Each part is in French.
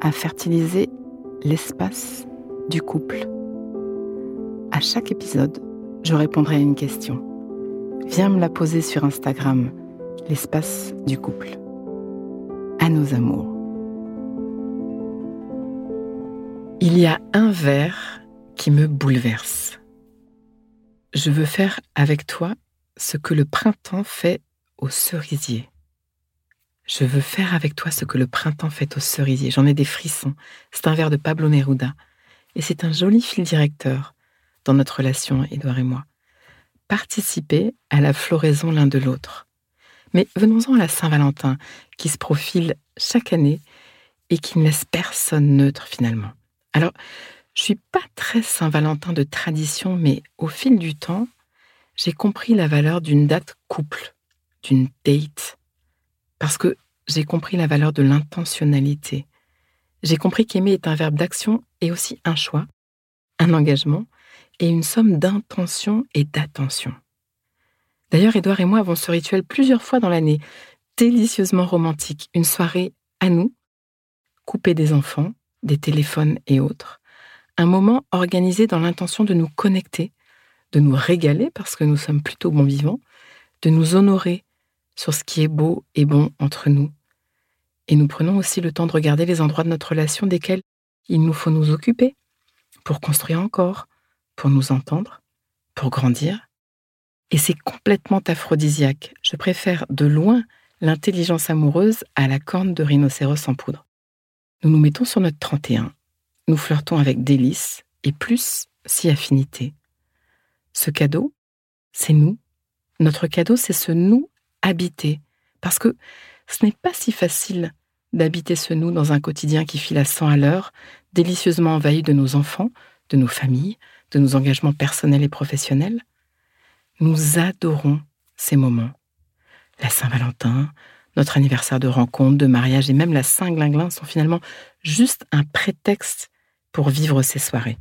à fertiliser l'espace du couple. À chaque épisode, je répondrai à une question. Viens me la poser sur Instagram, l'espace du couple. À nos amours. Il y a un vers qui me bouleverse. Je veux faire avec toi ce que le printemps fait au cerisier. Je veux faire avec toi ce que le printemps fait au cerisier. J'en ai des frissons. C'est un vers de Pablo Neruda. Et c'est un joli fil directeur dans notre relation, Édouard et moi. Participer à la floraison l'un de l'autre. Mais venons-en à la Saint-Valentin, qui se profile chaque année et qui ne laisse personne neutre finalement. Alors, je suis pas très Saint-Valentin de tradition, mais au fil du temps, j'ai compris la valeur d'une date couple, d'une date, parce que j'ai compris la valeur de l'intentionnalité, j'ai compris qu'aimer est un verbe d'action et aussi un choix, un engagement et une somme d'intention et d'attention. D'ailleurs, Édouard et moi avons ce rituel plusieurs fois dans l'année, délicieusement romantique, une soirée à nous, coupée des enfants, des téléphones et autres, un moment organisé dans l'intention de nous connecter, de nous régaler parce que nous sommes plutôt bons vivants, de nous honorer sur ce qui est beau et bon entre nous, et nous prenons aussi le temps de regarder les endroits de notre relation desquels il nous faut nous occuper pour construire encore, pour nous entendre, pour grandir. Et c'est complètement aphrodisiaque. Je préfère de loin l'intelligence amoureuse à la corne de rhinocéros en poudre. Nous nous mettons sur notre 31. Nous flirtons avec délice et plus si affinité. Ce cadeau, c'est nous. Notre cadeau, c'est ce nous habité. Parce que ce n'est pas si facile d'habiter ce nous dans un quotidien qui file à 100 à l'heure, délicieusement envahi de nos enfants, de nos familles, de nos engagements personnels et professionnels. Nous adorons ces moments. La Saint-Valentin, notre anniversaire de rencontre, de mariage et même la Saint-Glinglin sont finalement juste un prétexte pour vivre ces soirées.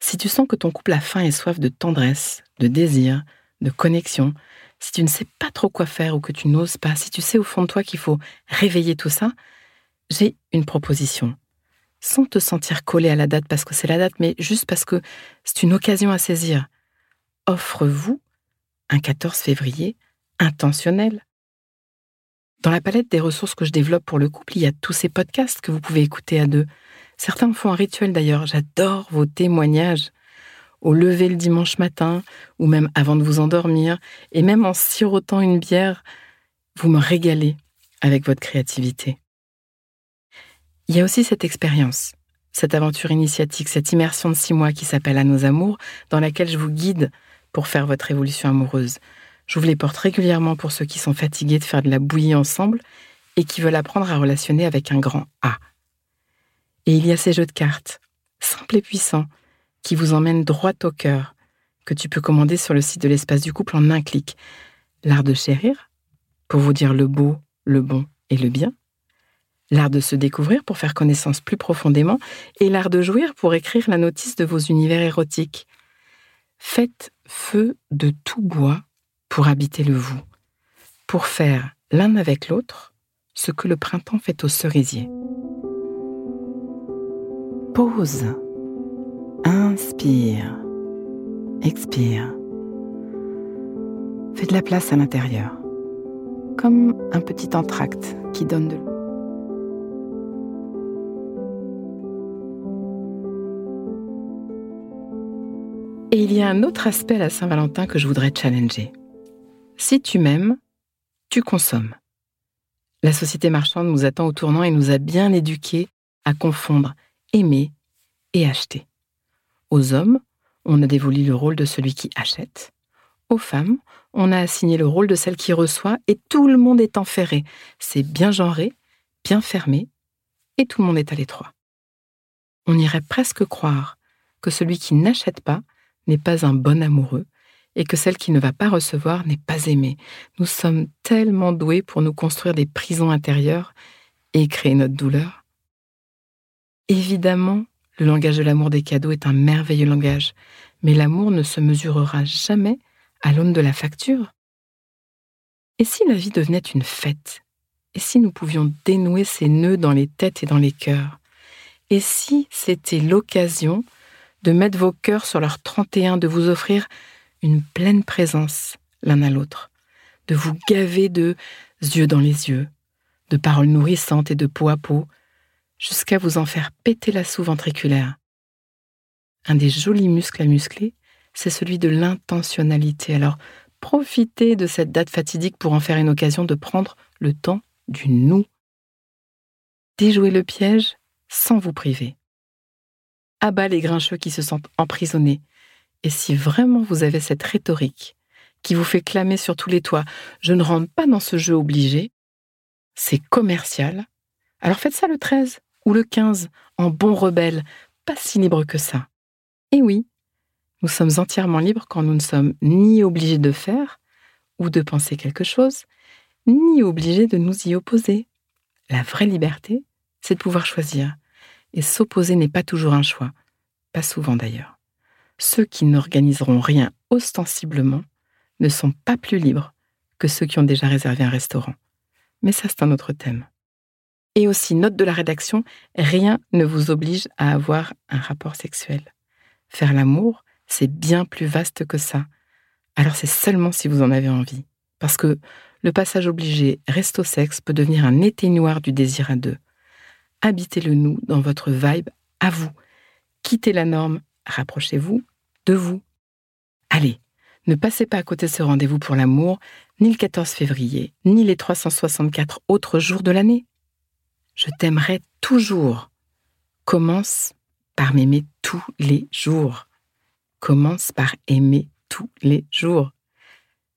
Si tu sens que ton couple a faim et soif de tendresse, de désir, de connexion, si tu ne sais pas trop quoi faire ou que tu n'oses pas, si tu sais au fond de toi qu'il faut réveiller tout ça, j'ai une proposition. Sans te sentir collé à la date parce que c'est la date, mais juste parce que c'est une occasion à saisir. Offre-vous un 14 février intentionnel. Dans la palette des ressources que je développe pour le couple, il y a tous ces podcasts que vous pouvez écouter à deux. Certains font un rituel d'ailleurs. J'adore vos témoignages au lever le dimanche matin, ou même avant de vous endormir, et même en sirotant une bière, vous me régalez avec votre créativité. Il y a aussi cette expérience, cette aventure initiatique, cette immersion de six mois qui s'appelle À nos amours, dans laquelle je vous guide pour faire votre évolution amoureuse. Je vous les porte régulièrement pour ceux qui sont fatigués de faire de la bouillie ensemble et qui veulent apprendre à relationner avec un grand A. Et il y a ces jeux de cartes, simples et puissants, qui vous emmène droit au cœur, que tu peux commander sur le site de l'espace du couple en un clic. L'art de chérir, pour vous dire le beau, le bon et le bien. L'art de se découvrir pour faire connaissance plus profondément et l'art de jouir pour écrire la notice de vos univers érotiques. Faites feu de tout bois pour habiter le vous, pour faire l'un avec l'autre ce que le printemps fait au cerisier. Pause. Inspire. Expire. Fais de la place à l'intérieur, comme un petit entracte qui donne de l'eau. Et il y a un autre aspect à la Saint-Valentin que je voudrais challenger. Si tu m'aimes, tu consommes. La société marchande nous attend au tournant et nous a bien éduqués à confondre aimer et acheter. Aux hommes, on a dévolu le rôle de celui qui achète. Aux femmes, on a assigné le rôle de celle qui reçoit et tout le monde est enferré. C'est bien genré, bien fermé et tout le monde est à l'étroit. On irait presque croire que celui qui n'achète pas n'est pas un bon amoureux et que celle qui ne va pas recevoir n'est pas aimée. Nous sommes tellement doués pour nous construire des prisons intérieures et créer notre douleur. Évidemment, le langage de l'amour des cadeaux est un merveilleux langage, mais l'amour ne se mesurera jamais à l'aune de la facture. Et si la vie devenait une fête? Et si nous pouvions dénouer ces nœuds dans les têtes et dans les cœurs? Et si c'était l'occasion de mettre vos cœurs sur leur 31, de vous offrir une pleine présence l'un à l'autre, de vous gaver de yeux dans les yeux, de paroles nourrissantes et de peau à peau, jusqu'à vous en faire péter la sous-ventriculaire. Un des jolis muscles à muscler, c'est celui de l'intentionnalité. Alors, profitez de cette date fatidique pour en faire une occasion de prendre le temps du nous. Déjouez le piège sans vous priver. Abat les grincheux qui se sentent emprisonnés. Et si vraiment vous avez cette rhétorique qui vous fait clamer sur tous les toits, je ne rentre pas dans ce jeu obligé, c'est commercial, alors faites ça le 13 ou le 15 en bon rebelle, pas si libre que ça. Et oui, nous sommes entièrement libres quand nous ne sommes ni obligés de faire ou de penser quelque chose, ni obligés de nous y opposer. La vraie liberté, c'est de pouvoir choisir. Et s'opposer n'est pas toujours un choix, pas souvent d'ailleurs. Ceux qui n'organiseront rien ostensiblement ne sont pas plus libres que ceux qui ont déjà réservé un restaurant. Mais ça, c'est un autre thème. Et aussi, note de la rédaction, rien ne vous oblige à avoir un rapport sexuel. Faire l'amour, c'est bien plus vaste que ça. Alors c'est seulement si vous en avez envie. Parce que le passage obligé reste au sexe peut devenir un éteignoir du désir à deux. Habitez-le nous dans votre vibe à vous. Quittez la norme, rapprochez-vous de vous. Allez, ne passez pas à côté de ce rendez-vous pour l'amour, ni le 14 février, ni les 364 autres jours de l'année. Je t'aimerai toujours. Commence par m'aimer tous les jours commence par aimer tous les jours.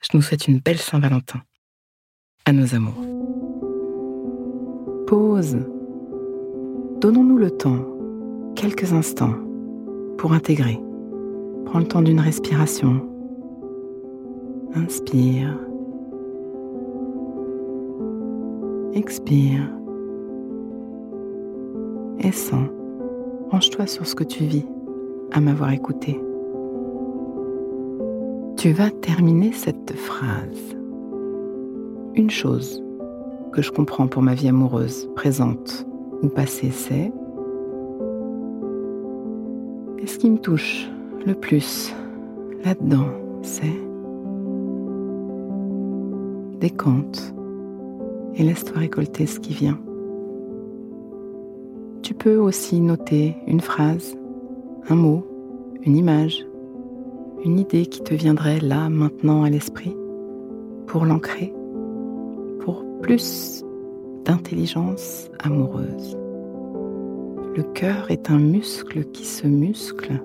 Je nous souhaite une belle Saint-Valentin. À nos amours. Pause. Donnons-nous le temps, quelques instants, pour intégrer. Prends le temps d'une respiration. Inspire. Expire. Et sens. Range-toi sur ce que tu vis à m'avoir écouté. Tu vas terminer cette phrase. Une chose que je comprends pour ma vie amoureuse, présente ou passée, c'est et ce qui me touche le plus là-dedans, c'est décompte et laisse-toi récolter ce qui vient. Tu peux aussi noter une phrase, un mot, une image, une idée qui te viendrait là, maintenant à l'esprit, pour l'ancrer, pour plus d'intelligence amoureuse. Le cœur est un muscle qui se muscle.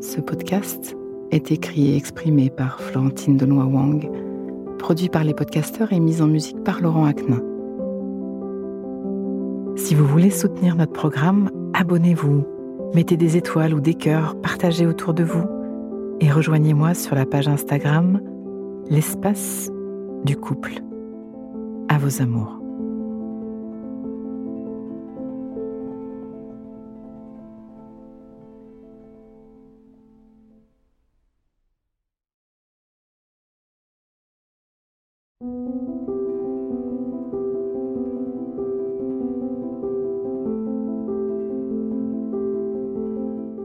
Ce podcast est écrit et exprimé par Florentine Denois Wang, produit par les podcasteurs et mis en musique par Laurent Aknin. Si vous voulez soutenir notre programme, abonnez-vous Mettez des étoiles ou des cœurs, partagez autour de vous et rejoignez-moi sur la page Instagram L'espace du couple. À vos amours.